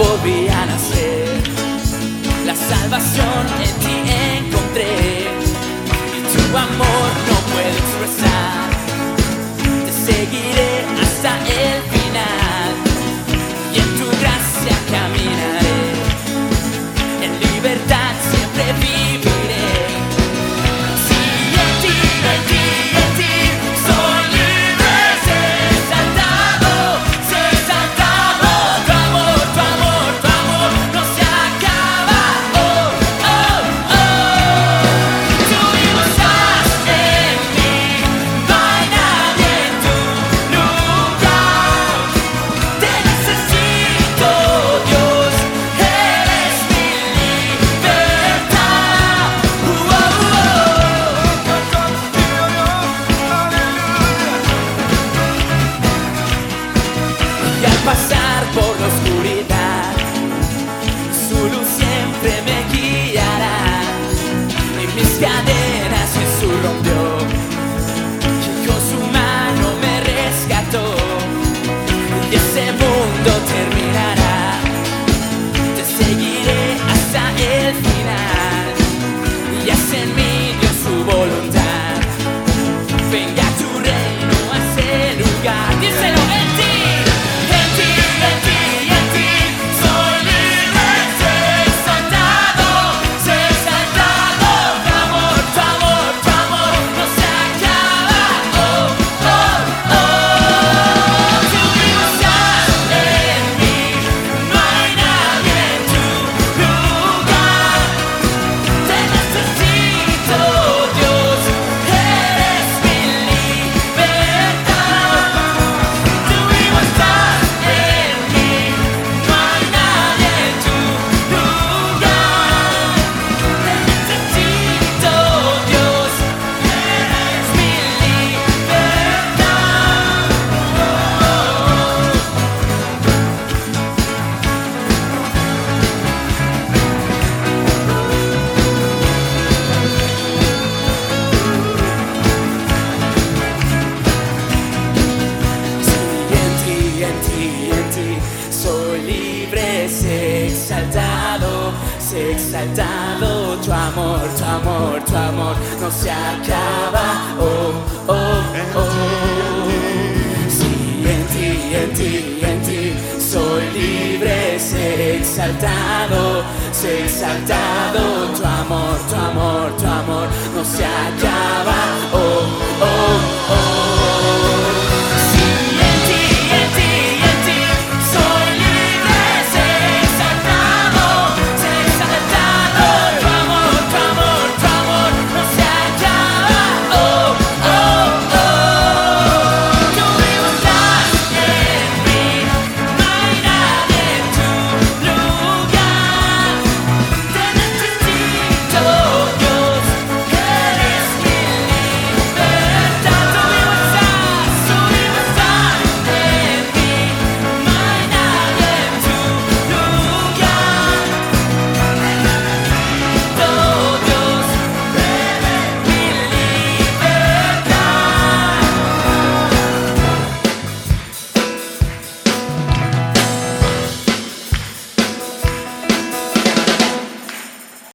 volví a nacer. La salvación en ti encontré y tu amor no puedo expresar. Te seguiré hasta el final y en tu gracia caminaré en libertad. exaltado, tu amor, tu amor, tu amor no se acaba. Oh, oh, oh. Sí, en ti, en ti, en ti, soy libre, sé exaltado, sé exaltado, tu amor, tu amor.